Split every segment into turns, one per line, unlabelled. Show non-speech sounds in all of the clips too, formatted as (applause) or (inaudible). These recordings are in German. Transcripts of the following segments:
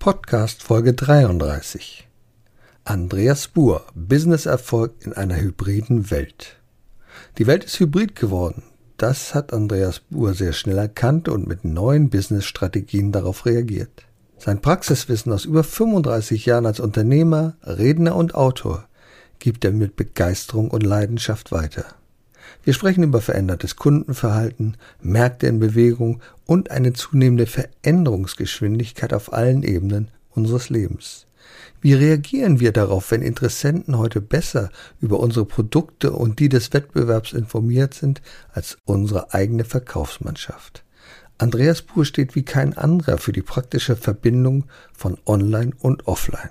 Podcast Folge 33. Andreas Buhr, Businesserfolg in einer hybriden Welt. Die Welt ist hybrid geworden. Das hat Andreas Buhr sehr schnell erkannt und mit neuen Businessstrategien darauf reagiert. Sein Praxiswissen aus über 35 Jahren als Unternehmer, Redner und Autor gibt er mit Begeisterung und Leidenschaft weiter. Wir sprechen über verändertes Kundenverhalten, Märkte in Bewegung und eine zunehmende Veränderungsgeschwindigkeit auf allen Ebenen unseres Lebens. Wie reagieren wir darauf, wenn Interessenten heute besser über unsere Produkte und die des Wettbewerbs informiert sind als unsere eigene Verkaufsmannschaft? Andreas Buhr steht wie kein anderer für die praktische Verbindung von Online und Offline.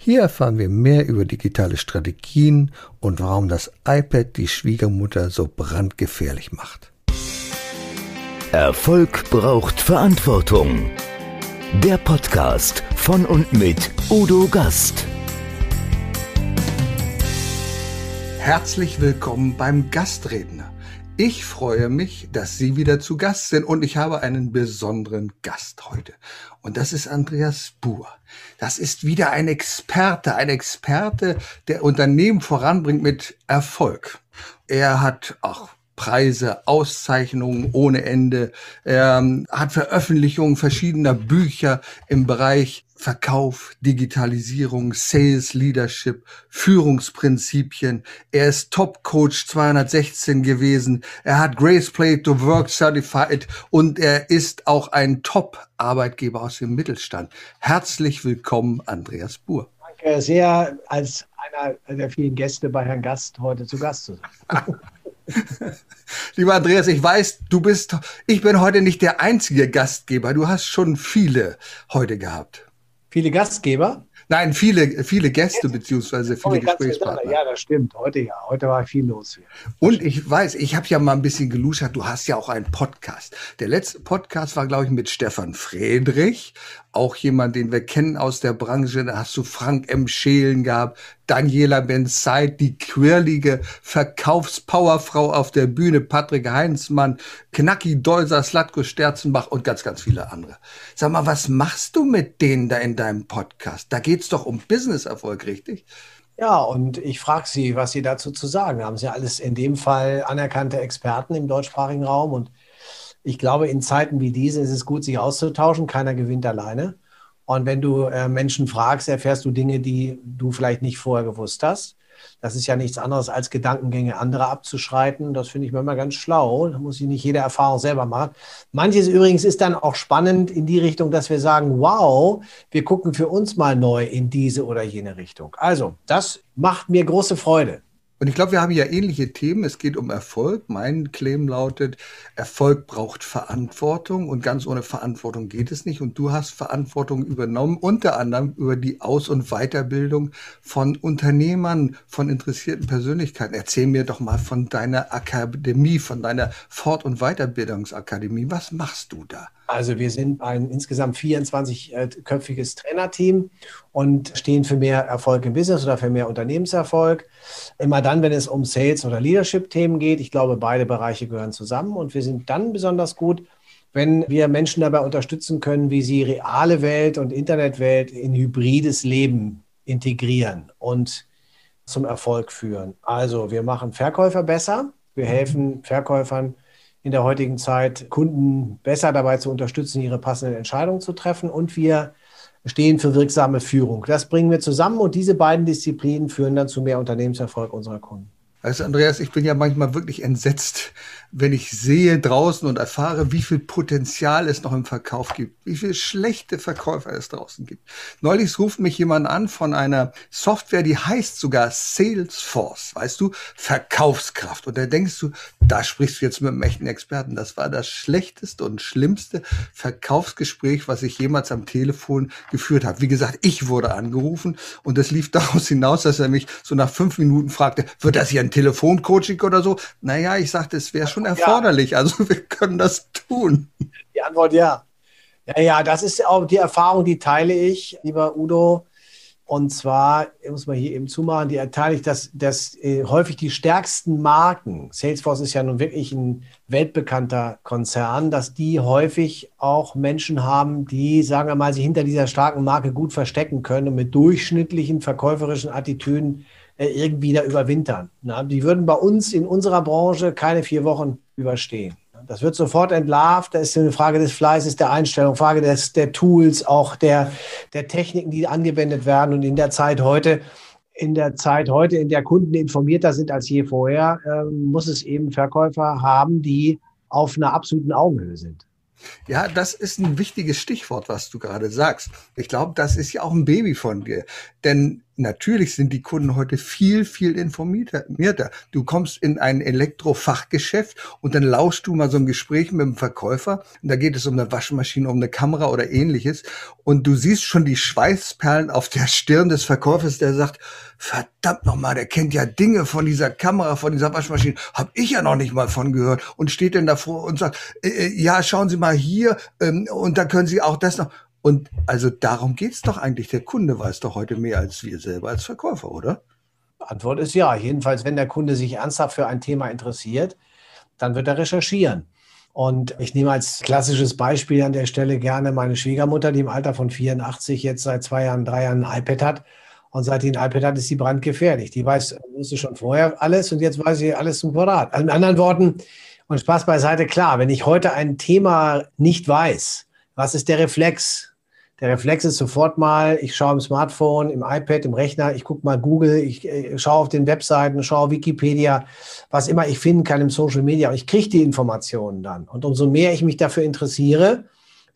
Hier erfahren wir mehr über digitale Strategien und warum das iPad die Schwiegermutter so brandgefährlich macht.
Erfolg braucht Verantwortung. Der Podcast von und mit Udo Gast.
Herzlich willkommen beim Gastredner. Ich freue mich, dass Sie wieder zu Gast sind und ich habe einen besonderen Gast heute. Und das ist Andreas Buhr. Das ist wieder ein Experte, ein Experte, der Unternehmen voranbringt mit Erfolg. Er hat auch Preise, Auszeichnungen ohne Ende. Er ähm, hat Veröffentlichungen verschiedener Bücher im Bereich Verkauf, Digitalisierung, Sales Leadership, Führungsprinzipien. Er ist Top Coach 216 gewesen. Er hat Grace Play to Work Certified und er ist auch ein Top Arbeitgeber aus dem Mittelstand. Herzlich willkommen, Andreas Buhr.
Danke sehr, als einer der vielen Gäste bei Herrn Gast heute zu Gast zu sein. (laughs) (laughs)
Lieber Andreas, ich weiß, du bist, ich bin heute nicht der einzige Gastgeber. Du hast schon viele heute gehabt.
Viele Gastgeber?
Nein, viele, viele Gäste beziehungsweise viele Gesprächspartner.
Ja, das stimmt. Heute ja. Heute war viel los hier.
Und ich weiß, ich habe ja mal ein bisschen geluschert, du hast ja auch einen Podcast. Der letzte Podcast war, glaube ich, mit Stefan Friedrich auch jemand, den wir kennen aus der Branche. Da hast du Frank M. Schelen gehabt, Daniela Benzeit, die quirlige Verkaufspowerfrau auf der Bühne, Patrick Heinzmann, Knacki Deuser, Slatko Sterzenbach und ganz, ganz viele andere. Sag mal, was machst du mit denen da in deinem Podcast? Da geht's doch um Businesserfolg, richtig?
Ja, und ich frage Sie, was Sie dazu zu sagen haben. Sie ja alles in dem Fall anerkannte Experten im deutschsprachigen Raum und ich glaube, in Zeiten wie diese ist es gut, sich auszutauschen. Keiner gewinnt alleine. Und wenn du äh, Menschen fragst, erfährst du Dinge, die du vielleicht nicht vorher gewusst hast. Das ist ja nichts anderes als Gedankengänge anderer abzuschreiten. Das finde ich manchmal ganz schlau. Da muss ich nicht jede Erfahrung selber machen. Manches übrigens ist dann auch spannend in die Richtung, dass wir sagen, wow, wir gucken für uns mal neu in diese oder jene Richtung. Also, das macht mir große Freude.
Und ich glaube, wir haben ja ähnliche Themen. Es geht um Erfolg. Mein Claim lautet, Erfolg braucht Verantwortung und ganz ohne Verantwortung geht es nicht. Und du hast Verantwortung übernommen, unter anderem über die Aus- und Weiterbildung von Unternehmern, von interessierten Persönlichkeiten. Erzähl mir doch mal von deiner Akademie, von deiner Fort- und Weiterbildungsakademie. Was machst du da?
Also wir sind ein insgesamt 24-köpfiges Trainerteam und stehen für mehr Erfolg im Business oder für mehr Unternehmenserfolg. Immer dann, wenn es um Sales- oder Leadership-Themen geht. Ich glaube, beide Bereiche gehören zusammen und wir sind dann besonders gut, wenn wir Menschen dabei unterstützen können, wie sie reale Welt und Internetwelt in hybrides Leben integrieren und zum Erfolg führen. Also wir machen Verkäufer besser. Wir helfen Verkäufern, in der heutigen Zeit, Kunden besser dabei zu unterstützen, ihre passenden Entscheidungen zu treffen. Und wir stehen für wirksame Führung. Das bringen wir zusammen und diese beiden Disziplinen führen dann zu mehr Unternehmenserfolg unserer Kunden.
Also Andreas, ich bin ja manchmal wirklich entsetzt, wenn ich sehe draußen und erfahre, wie viel Potenzial es noch im Verkauf gibt, wie viele schlechte Verkäufer es draußen gibt. Neulich ruft mich jemand an von einer Software, die heißt sogar Salesforce, weißt du, Verkaufskraft. Und da denkst du, da sprichst du jetzt mit einem echten Experten. Das war das schlechteste und schlimmste Verkaufsgespräch, was ich jemals am Telefon geführt habe. Wie gesagt, ich wurde angerufen und es lief (laughs) daraus hinaus, dass er mich so nach fünf Minuten fragte, wird das hier ein Telefoncoaching oder so? Naja, ich sagte, es wäre schon erforderlich. Ja. Also (laughs) wir können das tun.
Die Antwort ja. Ja, ja, das ist auch die Erfahrung, die teile ich, lieber Udo. Und zwar, muss mal hier eben zumachen, die erteile ich, dass, dass äh, häufig die stärksten Marken, Salesforce ist ja nun wirklich ein weltbekannter Konzern, dass die häufig auch Menschen haben, die, sagen wir mal, sich hinter dieser starken Marke gut verstecken können und mit durchschnittlichen verkäuferischen Attitüden äh, irgendwie da überwintern. Na, die würden bei uns in unserer Branche keine vier Wochen überstehen. Das wird sofort entlarvt. Das ist eine Frage des Fleißes, der Einstellung, Frage des, der Tools, auch der, der Techniken, die angewendet werden. Und in der Zeit heute, in der Zeit heute, in der Kunden informierter sind als je vorher, äh, muss es eben Verkäufer haben, die auf einer absoluten Augenhöhe sind.
Ja, das ist ein wichtiges Stichwort, was du gerade sagst. Ich glaube, das ist ja auch ein Baby von dir. Denn natürlich sind die Kunden heute viel, viel informierter. Du kommst in ein Elektrofachgeschäft und dann lauschst du mal so ein Gespräch mit dem Verkäufer. Und da geht es um eine Waschmaschine, um eine Kamera oder ähnliches. Und du siehst schon die Schweißperlen auf der Stirn des Verkäufers, der sagt, verdammt nochmal, der kennt ja Dinge von dieser Kamera, von dieser Waschmaschine. Hab ich ja noch nicht mal von gehört. Und steht dann davor und sagt, äh, äh ja, schauen Sie mal hier ähm, und da können Sie auch das noch. Und also darum geht's doch eigentlich. Der Kunde weiß doch heute mehr als wir selber als Verkäufer, oder?
Antwort ist ja. Jedenfalls, wenn der Kunde sich ernsthaft für ein Thema interessiert, dann wird er recherchieren. Und ich nehme als klassisches Beispiel an der Stelle gerne meine Schwiegermutter, die im Alter von 84 jetzt seit zwei Jahren, drei Jahren ein iPad hat. Und seit die ein iPad hat, ist sie brandgefährlich. Die weiß, wusste schon vorher alles und jetzt weiß sie alles zum Quadrat. In anderen Worten, und Spaß beiseite, klar, wenn ich heute ein Thema nicht weiß, was ist der Reflex? Der Reflex ist sofort mal, ich schaue im Smartphone, im iPad, im Rechner, ich gucke mal Google, ich, äh, schaue auf den Webseiten, schaue Wikipedia, was immer ich finden kann im Social Media. Und ich kriege die Informationen dann. Und umso mehr ich mich dafür interessiere,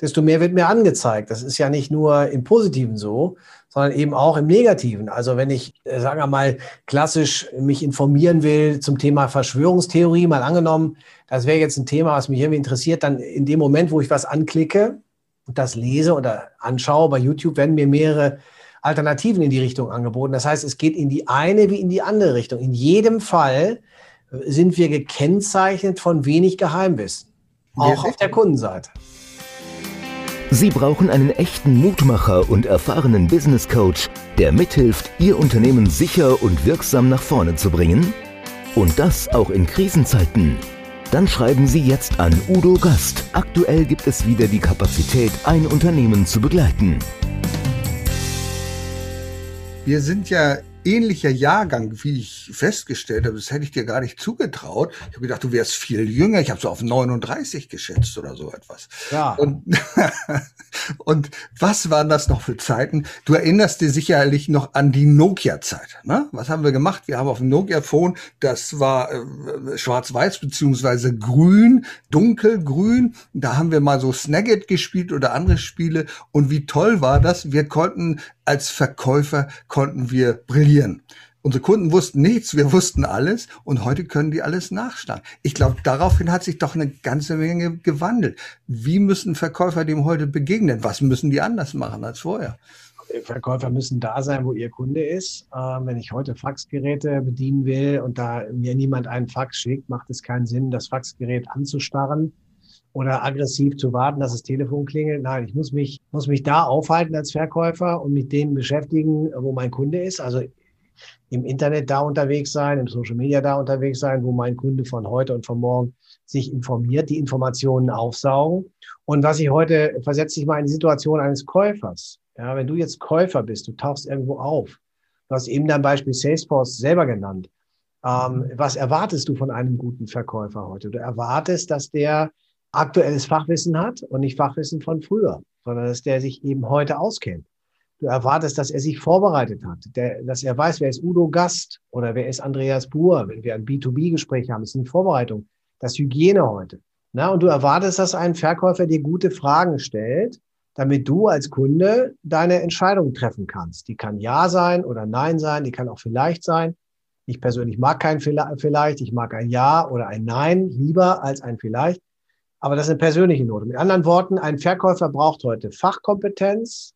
desto mehr wird mir angezeigt. Das ist ja nicht nur im Positiven so, sondern eben auch im Negativen. Also wenn ich, äh, sagen wir mal, klassisch mich informieren will zum Thema Verschwörungstheorie, mal angenommen, das wäre jetzt ein Thema, was mich irgendwie interessiert, dann in dem Moment, wo ich was anklicke, das lese oder anschaue bei YouTube, werden mir mehrere Alternativen in die Richtung angeboten. Das heißt, es geht in die eine wie in die andere Richtung. In jedem Fall sind wir gekennzeichnet von wenig Geheimwissen, auch auf der Kundenseite.
Sie brauchen einen echten Mutmacher und erfahrenen Business Coach, der mithilft, Ihr Unternehmen sicher und wirksam nach vorne zu bringen? Und das auch in Krisenzeiten. Dann schreiben Sie jetzt an Udo Gast. Aktuell gibt es wieder die Kapazität, ein Unternehmen zu begleiten.
Wir sind ja ähnlicher Jahrgang, wie ich festgestellt habe. Das hätte ich dir gar nicht zugetraut. Ich habe gedacht, du wärst viel jünger. Ich habe so auf 39 geschätzt oder so etwas. Ja. Und, (laughs) und was waren das noch für Zeiten? Du erinnerst dir sicherlich noch an die Nokia-Zeit. Ne? Was haben wir gemacht? Wir haben auf dem Nokia-Phone, das war äh, schwarz-weiß beziehungsweise grün, dunkelgrün. Da haben wir mal so Snagget gespielt oder andere Spiele. Und wie toll war das? Wir konnten als Verkäufer konnten wir brillieren. Unsere Kunden wussten nichts, wir wussten alles und heute können die alles nachschlagen. Ich glaube, daraufhin hat sich doch eine ganze Menge gewandelt. Wie müssen Verkäufer dem heute begegnen? Was müssen die anders machen als vorher?
Verkäufer müssen da sein, wo ihr Kunde ist. Ähm, wenn ich heute Faxgeräte bedienen will und da mir niemand einen Fax schickt, macht es keinen Sinn, das Faxgerät anzustarren oder aggressiv zu warten, dass das Telefon klingelt. Nein, ich muss mich, muss mich da aufhalten als Verkäufer und mit denen beschäftigen, wo mein Kunde ist. Also im Internet da unterwegs sein, im Social Media da unterwegs sein, wo mein Kunde von heute und von morgen sich informiert, die Informationen aufsaugen. Und was ich heute, versetze ich mal in die Situation eines Käufers. Ja, wenn du jetzt Käufer bist, du tauchst irgendwo auf. Du hast eben dein Beispiel Salesforce selber genannt. Ähm, was erwartest du von einem guten Verkäufer heute? Du erwartest, dass der aktuelles Fachwissen hat und nicht Fachwissen von früher, sondern dass der sich eben heute auskennt. Du erwartest, dass er sich vorbereitet hat, der, dass er weiß, wer ist Udo Gast oder wer ist Andreas Buhr, wenn wir ein B2B-Gespräch haben. Das ist eine Vorbereitung. Das Hygiene heute. Na, und du erwartest, dass ein Verkäufer dir gute Fragen stellt, damit du als Kunde deine Entscheidung treffen kannst. Die kann Ja sein oder Nein sein, die kann auch vielleicht sein. Ich persönlich mag kein Vielleicht, ich mag ein Ja oder ein Nein lieber als ein Vielleicht. Aber das ist eine persönliche Note. Mit anderen Worten, ein Verkäufer braucht heute Fachkompetenz,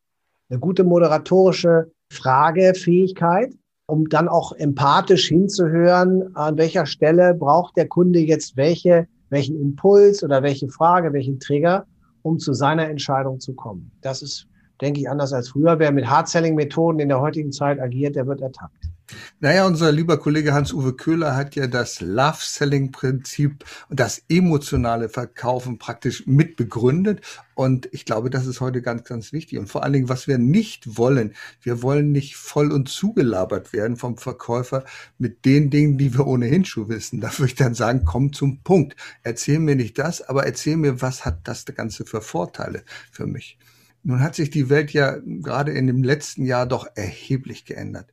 eine gute moderatorische Fragefähigkeit, um dann auch empathisch hinzuhören, an welcher Stelle braucht der Kunde jetzt welche, welchen Impuls oder welche Frage, welchen Trigger, um zu seiner Entscheidung zu kommen. Das ist denke ich, anders als früher. Wer mit Hard-Selling-Methoden in der heutigen Zeit agiert, der wird ertappt.
Naja, unser lieber Kollege Hans-Uwe Köhler hat ja das Love-Selling-Prinzip und das emotionale Verkaufen praktisch mitbegründet. Und ich glaube, das ist heute ganz, ganz wichtig. Und vor allen Dingen, was wir nicht wollen, wir wollen nicht voll und zugelabert werden vom Verkäufer mit den Dingen, die wir ohnehin schon wissen. Da würde ich dann sagen, komm zum Punkt. Erzähl mir nicht das, aber erzähl mir, was hat das Ganze für Vorteile für mich. Nun hat sich die Welt ja gerade in dem letzten Jahr doch erheblich geändert.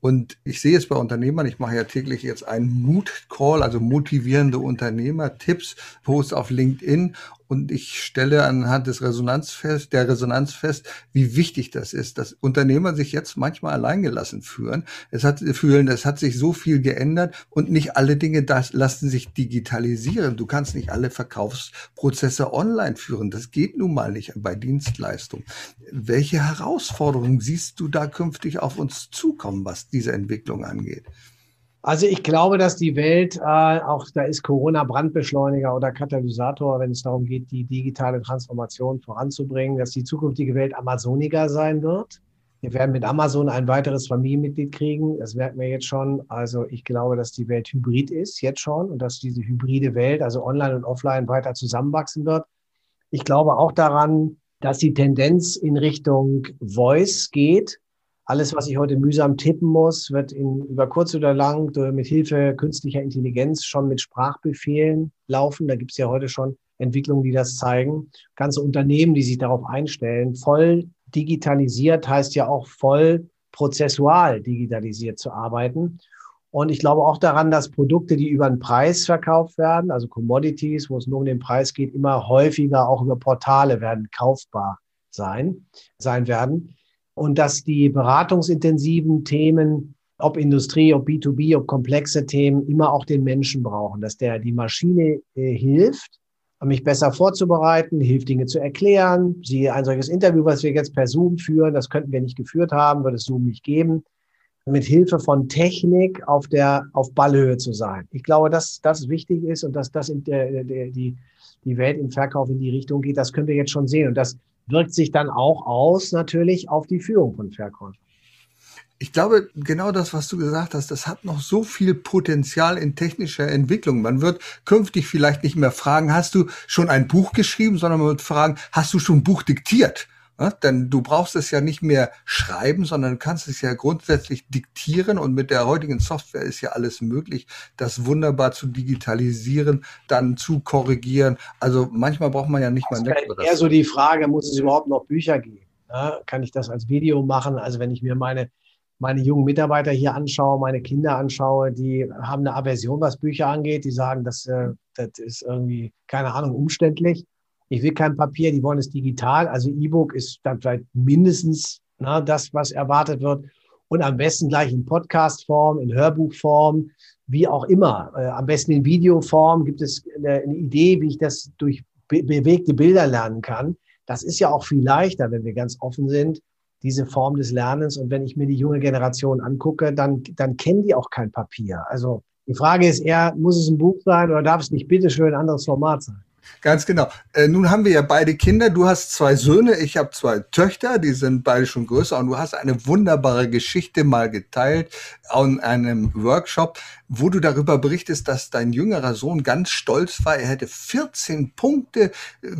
Und ich sehe es bei Unternehmern, ich mache ja täglich jetzt einen Mood-Call, also motivierende Unternehmer-Tipps, Post auf LinkedIn und ich stelle anhand des Resonanzfest, der Resonanz fest, wie wichtig das ist, dass Unternehmer sich jetzt manchmal alleingelassen fühlen. Es hat, fühlen, es hat sich so viel geändert und nicht alle Dinge das lassen sich digitalisieren. Du kannst nicht alle Verkaufsprozesse online führen. Das geht nun mal nicht bei Dienstleistung. Welche Herausforderungen siehst du da künftig auf uns zukommen, was diese Entwicklung angeht?
Also ich glaube, dass die Welt, äh, auch da ist Corona Brandbeschleuniger oder Katalysator, wenn es darum geht, die digitale Transformation voranzubringen, dass die zukünftige Welt Amazoniger sein wird. Wir werden mit Amazon ein weiteres Familienmitglied kriegen. Das merken wir jetzt schon. Also ich glaube, dass die Welt hybrid ist, jetzt schon, und dass diese hybride Welt, also online und offline, weiter zusammenwachsen wird. Ich glaube auch daran, dass die Tendenz in Richtung Voice geht alles, was ich heute mühsam tippen muss, wird in, über kurz oder lang mit Hilfe künstlicher Intelligenz schon mit Sprachbefehlen laufen. Da gibt es ja heute schon Entwicklungen, die das zeigen. Ganze Unternehmen, die sich darauf einstellen. Voll digitalisiert heißt ja auch voll prozessual digitalisiert zu arbeiten. Und ich glaube auch daran, dass Produkte, die über den Preis verkauft werden, also Commodities, wo es nur um den Preis geht, immer häufiger auch über Portale werden kaufbar sein, sein werden und dass die beratungsintensiven Themen, ob Industrie, ob B2B, ob komplexe Themen, immer auch den Menschen brauchen, dass der die Maschine äh, hilft, mich besser vorzubereiten, hilft Dinge zu erklären. Sie ein solches Interview, was wir jetzt per Zoom führen, das könnten wir nicht geführt haben, würde es Zoom nicht geben, mit Hilfe von Technik auf der auf Ballhöhe zu sein. Ich glaube, dass das wichtig ist und dass das in der, der, die die Welt im Verkauf in die Richtung geht, das können wir jetzt schon sehen und das wirkt sich dann auch aus natürlich auf die Führung von Verkäufern.
Ich glaube, genau das, was du gesagt hast, das hat noch so viel Potenzial in technischer Entwicklung. Man wird künftig vielleicht nicht mehr fragen, hast du schon ein Buch geschrieben, sondern man wird fragen, hast du schon ein Buch diktiert? Ja, denn du brauchst es ja nicht mehr schreiben, sondern du kannst es ja grundsätzlich diktieren und mit der heutigen Software ist ja alles möglich, das wunderbar zu digitalisieren, dann zu korrigieren. Also manchmal braucht man ja nicht das mal
nett. Eher so die Frage, muss es überhaupt noch Bücher geben? Ja, kann ich das als Video machen? Also wenn ich mir meine meine jungen Mitarbeiter hier anschaue, meine Kinder anschaue, die haben eine Aversion, was Bücher angeht. Die sagen, das, äh, das ist irgendwie, keine Ahnung, umständlich. Ich will kein Papier, die wollen es digital. Also E-Book ist dann vielleicht mindestens na, das, was erwartet wird. Und am besten gleich in Podcast-Form, in Hörbuchform, wie auch immer. Äh, am besten in Videoform gibt es eine, eine Idee, wie ich das durch be bewegte Bilder lernen kann. Das ist ja auch viel leichter, wenn wir ganz offen sind, diese Form des Lernens. Und wenn ich mir die junge Generation angucke, dann, dann kennen die auch kein Papier. Also die Frage ist eher, muss es ein Buch sein oder darf es nicht bitteschön ein anderes Format sein?
Ganz genau. Äh, nun haben wir ja beide Kinder. Du hast zwei Söhne, ich habe zwei Töchter, die sind beide schon größer und du hast eine wunderbare Geschichte mal geteilt in einem Workshop, wo du darüber berichtest, dass dein jüngerer Sohn ganz stolz war. Er hätte 14 Punkte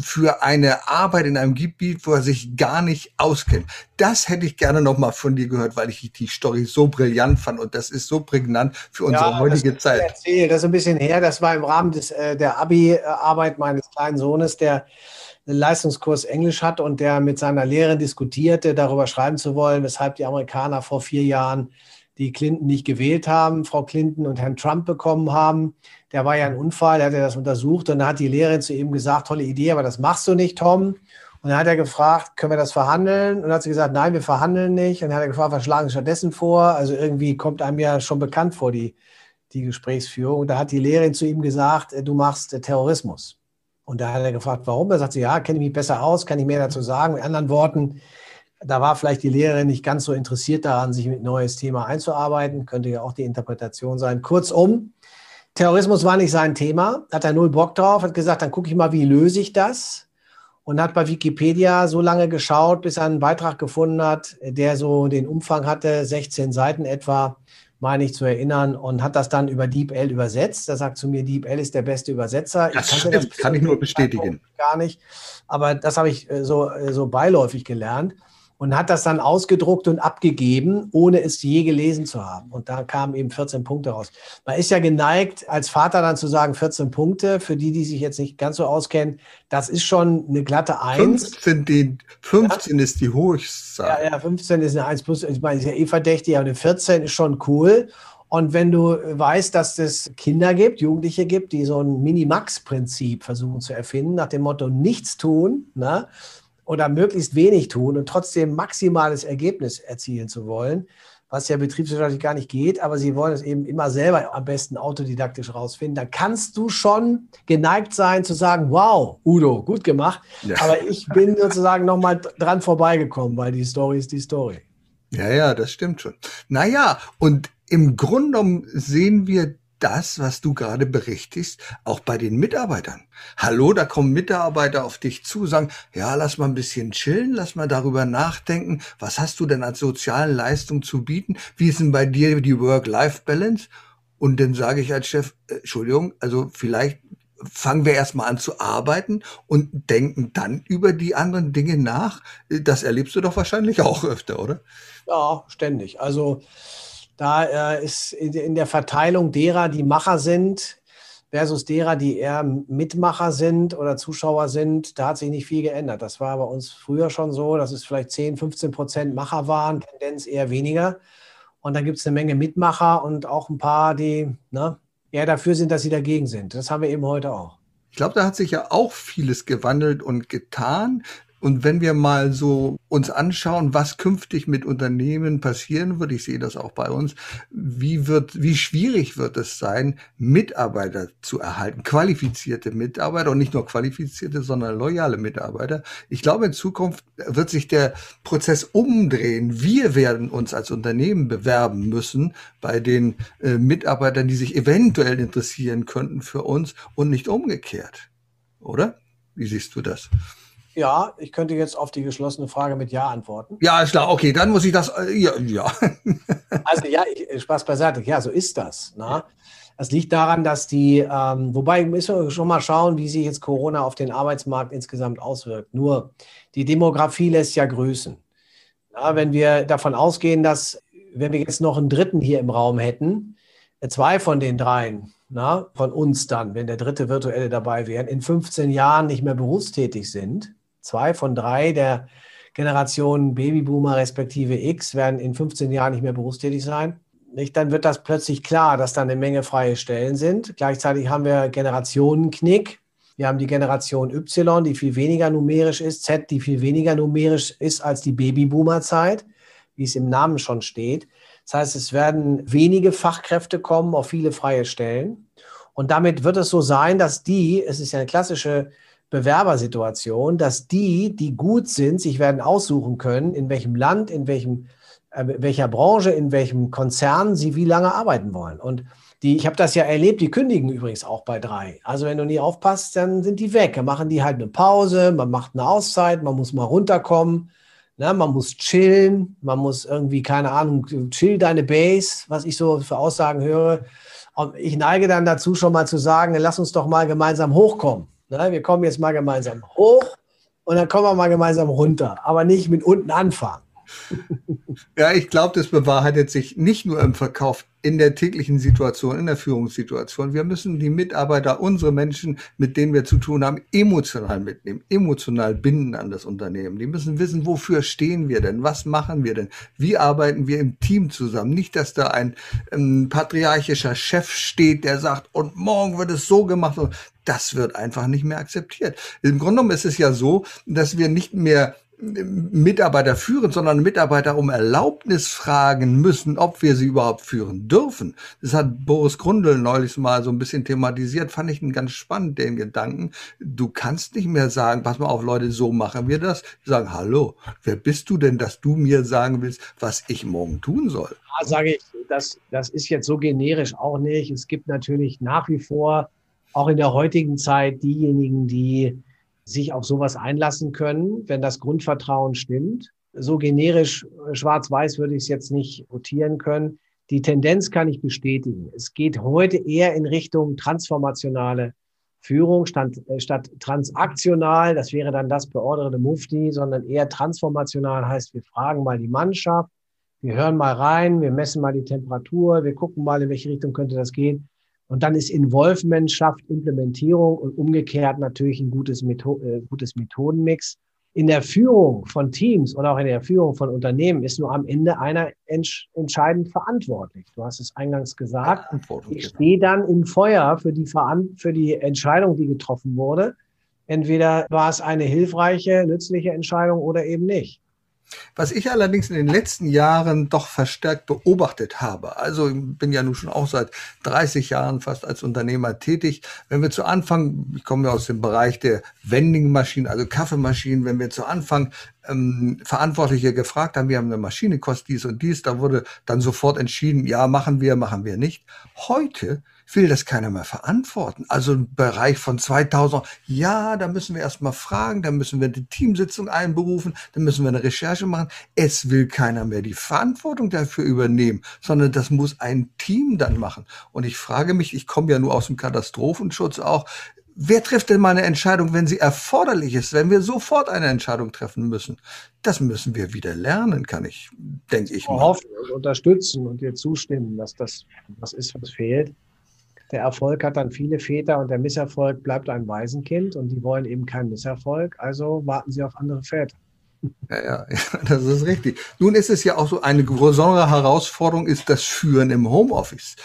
für eine Arbeit in einem Gebiet, wo er sich gar nicht auskennt. Das hätte ich gerne noch mal von dir gehört, weil ich die Story so brillant fand und das ist so prägnant für unsere ja, heutige das Zeit.
Erzählt. Das ist ein bisschen her. Das war im Rahmen des, äh, der Abi-Arbeit meines kleinen Sohnes, der einen Leistungskurs Englisch hat und der mit seiner Lehrerin diskutierte, darüber schreiben zu wollen, weshalb die Amerikaner vor vier Jahren die Clinton nicht gewählt haben, Frau Clinton und Herrn Trump bekommen haben. Der war ja ein Unfall, der hat das untersucht und da hat die Lehrerin zu ihm gesagt, tolle Idee, aber das machst du nicht, Tom. Und dann hat er gefragt, können wir das verhandeln? Und dann hat sie gesagt, nein, wir verhandeln nicht. Und dann hat er gefragt, was schlagen Sie stattdessen vor? Also irgendwie kommt einem ja schon bekannt vor, die, die Gesprächsführung. Und da hat die Lehrerin zu ihm gesagt, du machst Terrorismus. Und da hat er gefragt, warum? Da sagt sie, ja, kenne ich mich besser aus, kann ich mehr dazu sagen. Mit anderen Worten, da war vielleicht die Lehrerin nicht ganz so interessiert daran, sich mit neues Thema einzuarbeiten. Könnte ja auch die Interpretation sein. Kurzum, Terrorismus war nicht sein Thema, hat er null Bock drauf, hat gesagt, dann gucke ich mal, wie löse ich das. und hat bei Wikipedia so lange geschaut, bis er einen Beitrag gefunden hat, der so den Umfang hatte, 16 Seiten etwa, meine ich zu erinnern, und hat das dann über DeepL übersetzt. Er sagt zu mir, DeepL ist der beste Übersetzer.
Das ich stimmt, das kann ich nur bestätigen.
Gar nicht, aber das habe ich äh, so, äh, so beiläufig gelernt und hat das dann ausgedruckt und abgegeben, ohne es je gelesen zu haben. Und da kamen eben 14 Punkte raus. Man ist ja geneigt, als Vater dann zu sagen, 14 Punkte, für die, die sich jetzt nicht ganz so auskennen, das ist schon eine glatte 1.
15, die, 15 ja? ist die Hochzahl.
Ja, ja, 15 ist eine 1 plus, ich meine, ist ja eh verdächtig, aber eine 14 ist schon cool. Und wenn du weißt, dass es Kinder gibt, Jugendliche gibt, die so ein Minimax-Prinzip versuchen zu erfinden, nach dem Motto nichts tun, ne? Oder möglichst wenig tun und trotzdem maximales Ergebnis erzielen zu wollen, was ja betriebswirtschaftlich gar nicht geht, aber sie wollen es eben immer selber am besten autodidaktisch rausfinden, dann kannst du schon geneigt sein zu sagen, wow, Udo, gut gemacht, ja. aber ich bin sozusagen nochmal dran vorbeigekommen, weil die Story ist die Story.
Ja, ja, das stimmt schon. Naja, und im Grunde sehen wir das, was du gerade berichtigst, auch bei den Mitarbeitern. Hallo, da kommen Mitarbeiter auf dich zu, sagen, ja, lass mal ein bisschen chillen, lass mal darüber nachdenken, was hast du denn als soziale Leistung zu bieten? Wie ist denn bei dir die Work-Life-Balance? Und dann sage ich als Chef, äh, Entschuldigung, also vielleicht fangen wir erstmal an zu arbeiten und denken dann über die anderen Dinge nach. Das erlebst du doch wahrscheinlich auch öfter, oder?
Ja, ständig. Also da äh, ist in der Verteilung derer, die Macher sind, versus derer, die eher Mitmacher sind oder Zuschauer sind, da hat sich nicht viel geändert. Das war bei uns früher schon so, dass es vielleicht 10, 15 Prozent Macher waren, Tendenz eher weniger. Und dann gibt es eine Menge Mitmacher und auch ein paar, die ne, eher dafür sind, dass sie dagegen sind. Das haben wir eben heute auch.
Ich glaube, da hat sich ja auch vieles gewandelt und getan. Und wenn wir mal so uns anschauen, was künftig mit Unternehmen passieren wird, ich sehe das auch bei uns, wie wird, wie schwierig wird es sein, Mitarbeiter zu erhalten, qualifizierte Mitarbeiter und nicht nur qualifizierte, sondern loyale Mitarbeiter. Ich glaube, in Zukunft wird sich der Prozess umdrehen. Wir werden uns als Unternehmen bewerben müssen bei den äh, Mitarbeitern, die sich eventuell interessieren könnten für uns und nicht umgekehrt. Oder? Wie siehst du das?
Ja, ich könnte jetzt auf die geschlossene Frage mit Ja antworten.
Ja, ist klar. Okay, dann muss ich das. Äh, ja. ja. (laughs)
also ja, ich, äh, Spaß beiseite. Ja, so ist das. Ne? Das liegt daran, dass die, ähm, wobei müssen wir schon mal schauen, wie sich jetzt Corona auf den Arbeitsmarkt insgesamt auswirkt. Nur die Demografie lässt ja grüßen. Ja, wenn wir davon ausgehen, dass, wenn wir jetzt noch einen dritten hier im Raum hätten, äh, zwei von den dreien, na, von uns dann, wenn der dritte virtuelle dabei wäre, in 15 Jahren nicht mehr berufstätig sind, zwei von drei der Generation Babyboomer respektive X werden in 15 Jahren nicht mehr berufstätig sein. Nicht? Dann wird das plötzlich klar, dass da eine Menge freie Stellen sind. Gleichzeitig haben wir Generationenknick. Wir haben die Generation Y, die viel weniger numerisch ist, Z, die viel weniger numerisch ist als die Babyboomer-Zeit, wie es im Namen schon steht. Das heißt, es werden wenige Fachkräfte kommen auf viele freie Stellen. Und damit wird es so sein, dass die, es ist ja eine klassische Bewerbersituation, dass die, die gut sind, sich werden aussuchen können, in welchem Land, in welchem, äh, welcher Branche, in welchem Konzern sie wie lange arbeiten wollen. Und die, ich habe das ja erlebt, die kündigen übrigens auch bei drei. Also wenn du nie aufpasst, dann sind die weg. Dann machen die halt eine Pause, man macht eine Auszeit, man muss mal runterkommen, ne, man muss chillen, man muss irgendwie, keine Ahnung, chill deine Base, was ich so für Aussagen höre. Und ich neige dann dazu, schon mal zu sagen, lass uns doch mal gemeinsam hochkommen. Na, wir kommen jetzt mal gemeinsam hoch und dann kommen wir mal gemeinsam runter, aber nicht mit unten anfangen. (laughs)
Ja, ich glaube, das bewahrheitet sich nicht nur im Verkauf, in der täglichen Situation, in der Führungssituation. Wir müssen die Mitarbeiter, unsere Menschen, mit denen wir zu tun haben, emotional mitnehmen, emotional binden an das Unternehmen. Die müssen wissen, wofür stehen wir denn? Was machen wir denn? Wie arbeiten wir im Team zusammen? Nicht, dass da ein, ein patriarchischer Chef steht, der sagt, und morgen wird es so gemacht. Das wird einfach nicht mehr akzeptiert. Im Grunde genommen ist es ja so, dass wir nicht mehr Mitarbeiter führen, sondern Mitarbeiter um Erlaubnis fragen müssen, ob wir sie überhaupt führen dürfen. Das hat Boris Grundl neulich mal so ein bisschen thematisiert, fand ich einen ganz spannend, den Gedanken. Du kannst nicht mehr sagen, pass mal auf, Leute, so machen wir das. Die sagen, hallo, wer bist du denn, dass du mir sagen willst, was ich morgen tun soll?
Ja, sage ich, das, das ist jetzt so generisch auch nicht. Es gibt natürlich nach wie vor, auch in der heutigen Zeit, diejenigen, die sich auf sowas einlassen können, wenn das Grundvertrauen stimmt. So generisch äh, schwarz-weiß würde ich es jetzt nicht rotieren können. Die Tendenz kann ich bestätigen. Es geht heute eher in Richtung transformationale Führung statt, äh, statt transaktional. Das wäre dann das beorderte Mufti, sondern eher transformational heißt, wir fragen mal die Mannschaft, wir hören mal rein, wir messen mal die Temperatur, wir gucken mal, in welche Richtung könnte das gehen. Und dann ist Involvement schafft Implementierung und umgekehrt natürlich ein gutes, Metho äh, gutes Methodenmix in der Führung von Teams oder auch in der Führung von Unternehmen ist nur am Ende einer entsch entscheidend verantwortlich. Du hast es eingangs gesagt. Ich genau. stehe dann im Feuer für die, Veran für die Entscheidung, die getroffen wurde. Entweder war es eine hilfreiche, nützliche Entscheidung oder eben nicht.
Was ich allerdings in den letzten Jahren doch verstärkt beobachtet habe, also bin ja nun schon auch seit 30 Jahren fast als Unternehmer tätig, wenn wir zu Anfang, ich komme ja aus dem Bereich der Vending-Maschinen, also Kaffeemaschinen, wenn wir zu Anfang ähm, Verantwortliche gefragt haben, wir haben eine Maschine, kostet dies und dies, da wurde dann sofort entschieden, ja, machen wir, machen wir nicht. Heute will das keiner mehr verantworten. Also im Bereich von 2000, ja, da müssen wir erstmal fragen, da müssen wir die Teamsitzung einberufen, da müssen wir eine Recherche machen. Es will keiner mehr die Verantwortung dafür übernehmen, sondern das muss ein Team dann machen. Und ich frage mich, ich komme ja nur aus dem Katastrophenschutz auch, Wer trifft denn mal eine Entscheidung, wenn sie erforderlich ist, wenn wir sofort eine Entscheidung treffen müssen? Das müssen wir wieder lernen, kann ich, denke ich
mal. Hoffen und unterstützen und dir zustimmen, dass das was ist, was fehlt. Der Erfolg hat dann viele Väter und der Misserfolg bleibt ein Waisenkind und die wollen eben keinen Misserfolg, also warten sie auf andere Väter.
Ja, ja, (laughs) das ist richtig. Nun ist es ja auch so, eine besondere Herausforderung ist das Führen im Homeoffice.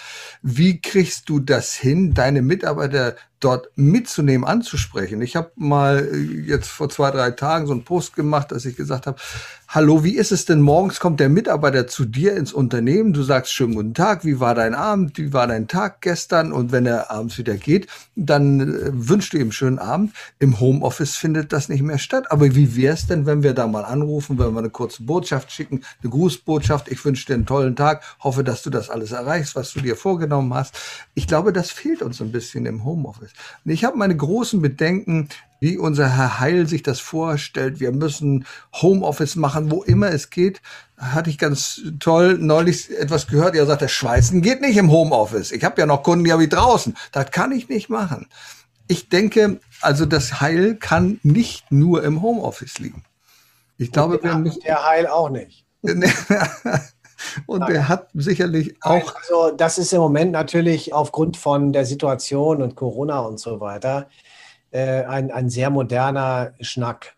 Wie kriegst du das hin, deine Mitarbeiter dort mitzunehmen, anzusprechen? Ich habe mal äh, jetzt vor zwei, drei Tagen so einen Post gemacht, dass ich gesagt habe, hallo, wie ist es denn morgens kommt der Mitarbeiter zu dir ins Unternehmen, du sagst schönen guten Tag, wie war dein Abend, wie war dein Tag gestern und wenn er abends wieder geht, dann äh, wünschst du ihm schönen Abend. Im Homeoffice findet das nicht mehr statt. Aber wie wäre es denn, wenn wir da mal anrufen, wenn wir eine kurze Botschaft schicken, eine Grußbotschaft, ich wünsche dir einen tollen Tag, hoffe, dass du das alles erreichst, was du dir vorgenommen hast. Ich glaube, das fehlt uns ein bisschen im Homeoffice. Und ich habe meine großen Bedenken, wie unser Herr Heil sich das vorstellt. Wir müssen Homeoffice machen, wo immer es geht. Hatte ich ganz toll neulich etwas gehört. Er sagt, der Schweißen geht nicht im Homeoffice. Ich habe ja noch Kunden, die habe ich draußen. Das kann ich nicht machen. Ich denke, also das Heil kann nicht nur im Homeoffice liegen. Ich glaube,
wir müssen der Heil auch nicht. (laughs)
Und Nein. der hat sicherlich auch.
Also, das ist im Moment natürlich aufgrund von der Situation und Corona und so weiter äh, ein, ein sehr moderner Schnack.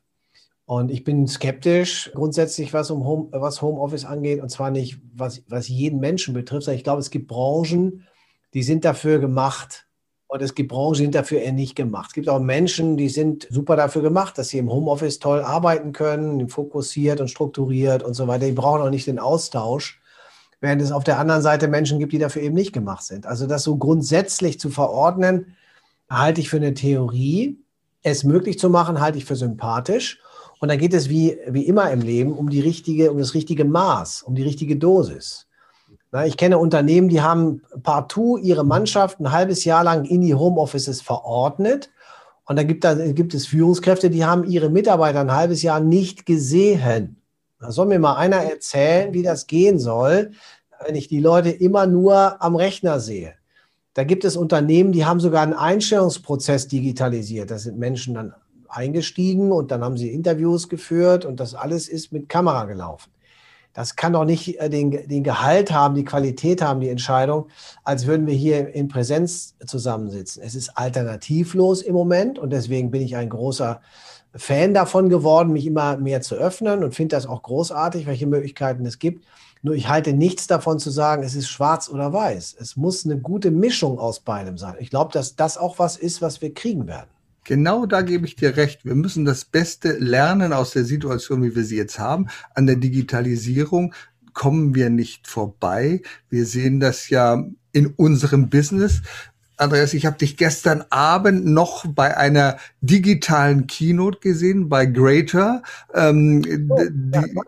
Und ich bin skeptisch grundsätzlich, was um Home, was Homeoffice angeht. Und zwar nicht, was, was jeden Menschen betrifft, sondern ich glaube, es gibt Branchen, die sind dafür gemacht. Und es gibt Branchen, die sind dafür eher nicht gemacht. Es gibt auch Menschen, die sind super dafür gemacht, dass sie im Homeoffice toll arbeiten können, fokussiert und strukturiert und so weiter. Die brauchen auch nicht den Austausch. Während es auf der anderen Seite Menschen gibt, die dafür eben nicht gemacht sind. Also das so grundsätzlich zu verordnen, halte ich für eine Theorie. Es möglich zu machen, halte ich für sympathisch. Und dann geht es wie, wie immer im Leben um die richtige, um das richtige Maß, um die richtige Dosis. Na, ich kenne Unternehmen, die haben partout ihre Mannschaft ein halbes Jahr lang in die Homeoffices verordnet. Und da gibt, da gibt es Führungskräfte, die haben ihre Mitarbeiter ein halbes Jahr nicht gesehen. Da soll mir mal einer erzählen, wie das gehen soll, wenn ich die Leute immer nur am Rechner sehe. Da gibt es Unternehmen, die haben sogar einen Einstellungsprozess digitalisiert. Da sind Menschen dann eingestiegen und dann haben sie Interviews geführt und das alles ist mit Kamera gelaufen. Das kann doch nicht äh, den, den Gehalt haben, die Qualität haben, die Entscheidung, als würden wir hier in Präsenz zusammensitzen. Es ist alternativlos im Moment und deswegen bin ich ein großer Fan davon geworden, mich immer mehr zu öffnen und finde das auch großartig, welche Möglichkeiten es gibt. Nur ich halte nichts davon zu sagen, es ist schwarz oder weiß. Es muss eine gute Mischung aus beidem sein. Ich glaube, dass das auch was ist, was wir kriegen werden.
Genau da gebe ich dir recht. Wir müssen das Beste lernen aus der Situation, wie wir sie jetzt haben. An der Digitalisierung kommen wir nicht vorbei. Wir sehen das ja in unserem Business. Andreas, ich habe dich gestern Abend noch bei einer digitalen Keynote gesehen, bei Greater. Ähm, oh,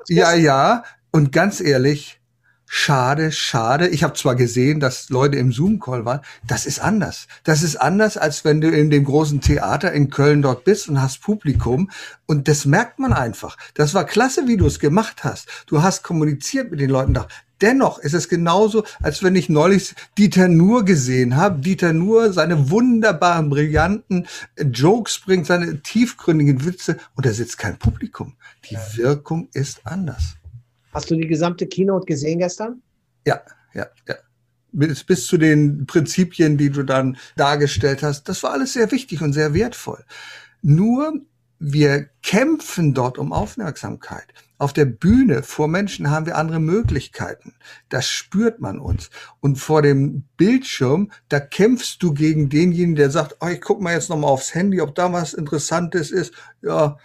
die, ja, ja, und ganz ehrlich, schade, schade. Ich habe zwar gesehen, dass Leute im Zoom-Call waren. Das ist anders. Das ist anders, als wenn du in dem großen Theater in Köln dort bist und hast Publikum. Und das merkt man einfach. Das war klasse, wie du es gemacht hast. Du hast kommuniziert mit den Leuten da. Dennoch ist es genauso, als wenn ich neulich Dieter Nuhr gesehen habe. Dieter Nuhr seine wunderbaren, brillanten Jokes bringt, seine tiefgründigen Witze und da sitzt kein Publikum. Die Wirkung ist anders.
Hast du die gesamte Keynote gesehen gestern?
Ja, ja, ja. Bis, bis zu den Prinzipien, die du dann dargestellt hast. Das war alles sehr wichtig und sehr wertvoll. Nur wir kämpfen dort um Aufmerksamkeit. Auf der Bühne vor Menschen haben wir andere Möglichkeiten. Das spürt man uns. Und vor dem Bildschirm, da kämpfst du gegen denjenigen, der sagt, oh, ich guck mal jetzt nochmal aufs Handy, ob da was Interessantes ist. Ja,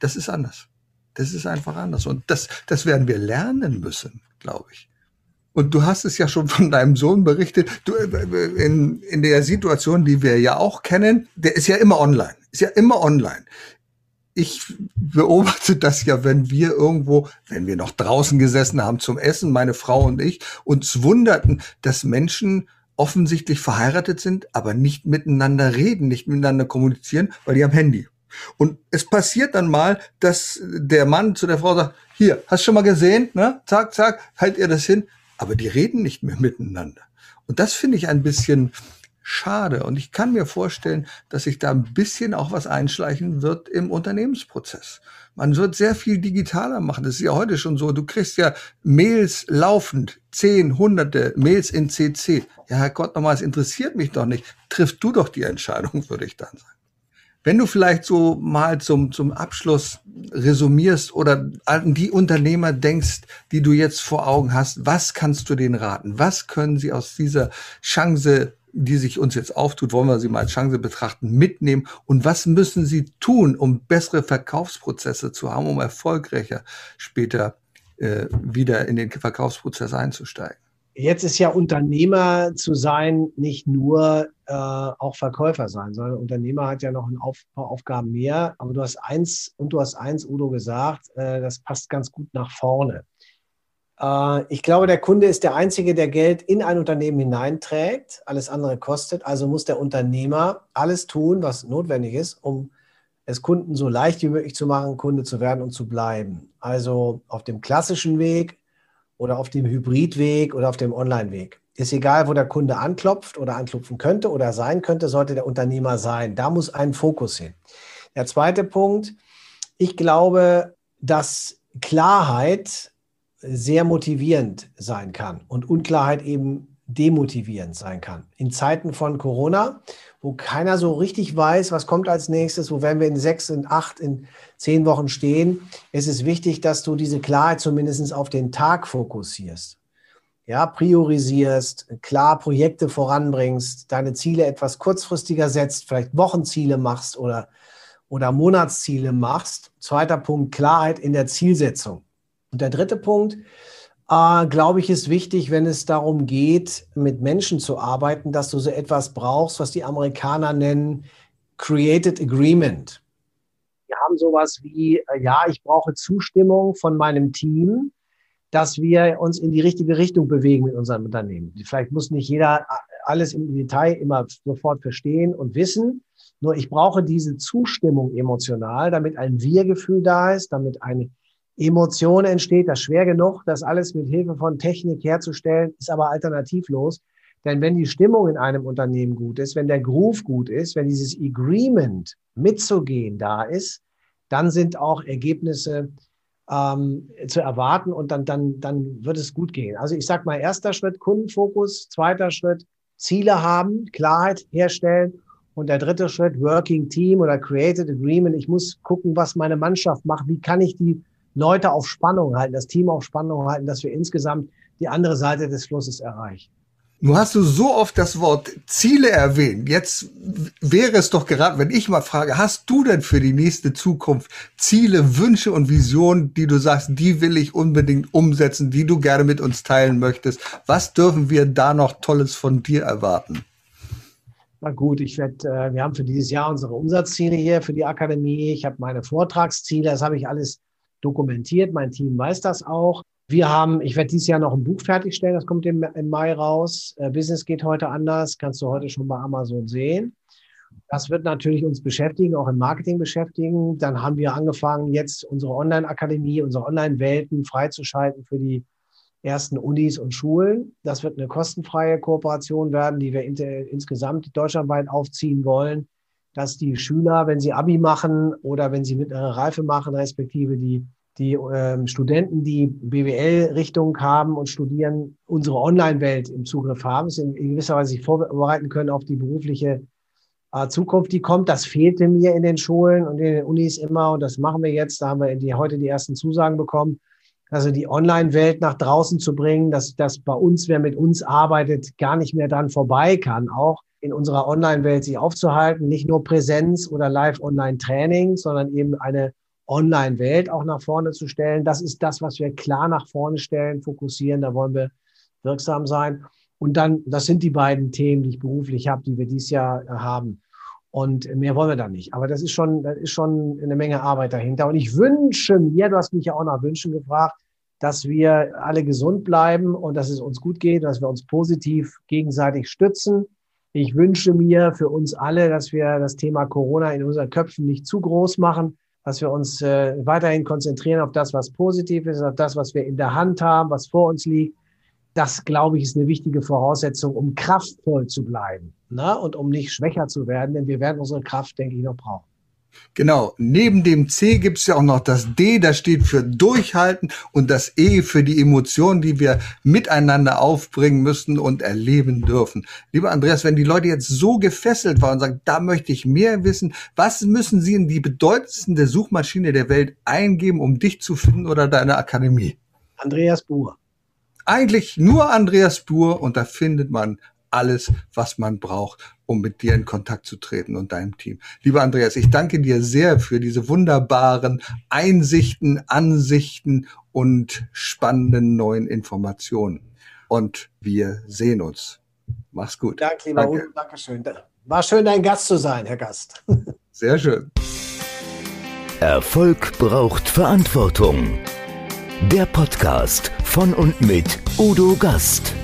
das ist anders. Das ist einfach anders. Und das, das werden wir lernen müssen, glaube ich. Und du hast es ja schon von deinem Sohn berichtet. Du, äh, in, in der Situation, die wir ja auch kennen, der ist ja immer online. Ist ja immer online. Ich beobachte das ja, wenn wir irgendwo, wenn wir noch draußen gesessen haben zum Essen, meine Frau und ich, uns wunderten, dass Menschen offensichtlich verheiratet sind, aber nicht miteinander reden, nicht miteinander kommunizieren, weil die am Handy. Und es passiert dann mal, dass der Mann zu der Frau sagt, hier, hast du schon mal gesehen, ne? Zack, zack, halt ihr das hin. Aber die reden nicht mehr miteinander. Und das finde ich ein bisschen schade. Und ich kann mir vorstellen, dass sich da ein bisschen auch was einschleichen wird im Unternehmensprozess. Man wird sehr viel digitaler machen. Das ist ja heute schon so. Du kriegst ja Mails laufend, zehn, hunderte Mails in CC. Ja, Herr Gott, nochmal, es interessiert mich doch nicht. Triff du doch die Entscheidung, (laughs) würde ich dann sagen. Wenn du vielleicht so mal zum, zum Abschluss resumierst oder an die Unternehmer denkst, die du jetzt vor Augen hast, was kannst du denen raten? Was können sie aus dieser Chance, die sich uns jetzt auftut, wollen wir sie mal als Chance betrachten, mitnehmen? Und was müssen sie tun, um bessere Verkaufsprozesse zu haben, um erfolgreicher später äh, wieder in den Verkaufsprozess einzusteigen?
Jetzt ist ja Unternehmer zu sein nicht nur äh, auch Verkäufer sein, sondern Unternehmer hat ja noch ein Auf paar Aufgaben mehr. Aber du hast eins und du hast eins, Udo, gesagt, äh, das passt ganz gut nach vorne. Äh, ich glaube, der Kunde ist der Einzige, der Geld in ein Unternehmen hineinträgt. Alles andere kostet. Also muss der Unternehmer alles tun, was notwendig ist, um es Kunden so leicht wie möglich zu machen, Kunde zu werden und zu bleiben. Also auf dem klassischen Weg oder auf dem Hybridweg oder auf dem Online-Weg. Ist egal, wo der Kunde anklopft oder anklopfen könnte oder sein könnte, sollte der Unternehmer sein. Da muss ein Fokus hin. Der zweite Punkt, ich glaube, dass Klarheit sehr motivierend sein kann und Unklarheit eben demotivierend sein kann. In Zeiten von Corona, wo keiner so richtig weiß, was kommt als nächstes, wo werden wir in sechs, in acht, in zehn Wochen stehen, ist es wichtig, dass du diese Klarheit zumindest auf den Tag fokussierst. Ja, priorisierst, klar Projekte voranbringst, deine Ziele etwas kurzfristiger setzt, vielleicht Wochenziele machst oder, oder Monatsziele machst. Zweiter Punkt, Klarheit in der Zielsetzung. Und der dritte Punkt, äh, glaube ich, ist wichtig, wenn es darum geht, mit Menschen zu arbeiten, dass du so etwas brauchst, was die Amerikaner nennen Created Agreement. Wir haben sowas wie, äh, ja, ich brauche Zustimmung von meinem Team, dass wir uns in die richtige Richtung bewegen mit unserem Unternehmen. Vielleicht muss nicht jeder alles im Detail immer sofort verstehen und wissen. Nur ich brauche diese Zustimmung emotional, damit ein Wir-Gefühl da ist, damit eine Emotion entsteht, das schwer genug, das alles mit Hilfe von Technik herzustellen, ist aber alternativlos. Denn wenn die Stimmung in einem Unternehmen gut ist, wenn der Groove gut ist, wenn dieses Agreement mitzugehen da ist, dann sind auch Ergebnisse ähm, zu erwarten und dann, dann, dann wird es gut gehen. Also ich sage mal, erster Schritt Kundenfokus, zweiter Schritt Ziele haben, Klarheit herstellen und der dritte Schritt Working Team oder Created Agreement. Ich muss gucken, was meine Mannschaft macht. Wie kann ich die Leute auf Spannung halten, das Team auf Spannung halten, dass wir insgesamt die andere Seite des Flusses erreichen.
Nun hast du so oft das Wort Ziele erwähnt. Jetzt wäre es doch gerade, wenn ich mal frage, hast du denn für die nächste Zukunft Ziele, Wünsche und Visionen, die du sagst, die will ich unbedingt umsetzen, die du gerne mit uns teilen möchtest? Was dürfen wir da noch Tolles von dir erwarten?
Na gut, ich werde, äh, wir haben für dieses Jahr unsere Umsatzziele hier für die Akademie. Ich habe meine Vortragsziele, das habe ich alles dokumentiert. Mein Team weiß das auch. Wir haben, ich werde dieses Jahr noch ein Buch fertigstellen, das kommt im, im Mai raus. Äh, Business geht heute anders, kannst du heute schon bei Amazon sehen. Das wird natürlich uns beschäftigen, auch im Marketing beschäftigen. Dann haben wir angefangen, jetzt unsere Online-Akademie, unsere Online-Welten freizuschalten für die ersten Unis und Schulen. Das wird eine kostenfreie Kooperation werden, die wir insgesamt deutschlandweit aufziehen wollen, dass die Schüler, wenn sie Abi machen oder wenn sie mittlere Reife machen, respektive die, die äh, Studenten, die BWL-Richtung haben und studieren, unsere Online-Welt im Zugriff haben, es in gewisser Weise sich vorbereiten können auf die berufliche äh, Zukunft, die kommt. Das fehlte mir in den Schulen und in den Unis immer und das machen wir jetzt. Da haben wir die, heute die ersten Zusagen bekommen also die Online-Welt nach draußen zu bringen, dass, dass bei uns, wer mit uns arbeitet, gar nicht mehr dran vorbei kann, auch in unserer Online-Welt sich aufzuhalten, nicht nur Präsenz oder Live-Online-Training, sondern eben eine Online-Welt auch nach vorne zu stellen. Das ist das, was wir klar nach vorne stellen, fokussieren, da wollen wir wirksam sein. Und dann, das sind die beiden Themen, die ich beruflich habe, die wir dieses Jahr haben. Und mehr wollen wir da nicht. Aber das ist schon, das ist schon eine Menge Arbeit dahinter. Und ich wünsche mir, du hast mich ja auch nach Wünschen gefragt, dass wir alle gesund bleiben und dass es uns gut geht, dass wir uns positiv gegenseitig stützen. Ich wünsche mir für uns alle, dass wir das Thema Corona in unseren Köpfen nicht zu groß machen, dass wir uns äh, weiterhin konzentrieren auf das, was positiv ist, auf das, was wir in der Hand haben, was vor uns liegt. Das, glaube ich, ist eine wichtige Voraussetzung, um kraftvoll zu bleiben ne? und um nicht schwächer zu werden, denn wir werden unsere Kraft, denke ich, noch brauchen.
Genau, neben dem C gibt es ja auch noch das D, das steht für Durchhalten und das E für die Emotionen, die wir miteinander aufbringen müssen und erleben dürfen. Lieber Andreas, wenn die Leute jetzt so gefesselt waren und sagen, da möchte ich mehr wissen, was müssen sie in die bedeutendste Suchmaschine der Welt eingeben, um dich zu finden oder deine Akademie?
Andreas Buhr.
Eigentlich nur Andreas Buhr und da findet man alles, was man braucht, um mit dir in Kontakt zu treten und deinem Team. Lieber Andreas, ich danke dir sehr für diese wunderbaren Einsichten, Ansichten und spannenden neuen Informationen. Und wir sehen uns. Mach's gut.
Danke, lieber danke. Udo. Dankeschön. War schön, dein Gast zu sein, Herr Gast. (laughs)
Sehr schön.
Erfolg braucht Verantwortung. Der Podcast von und mit Udo Gast.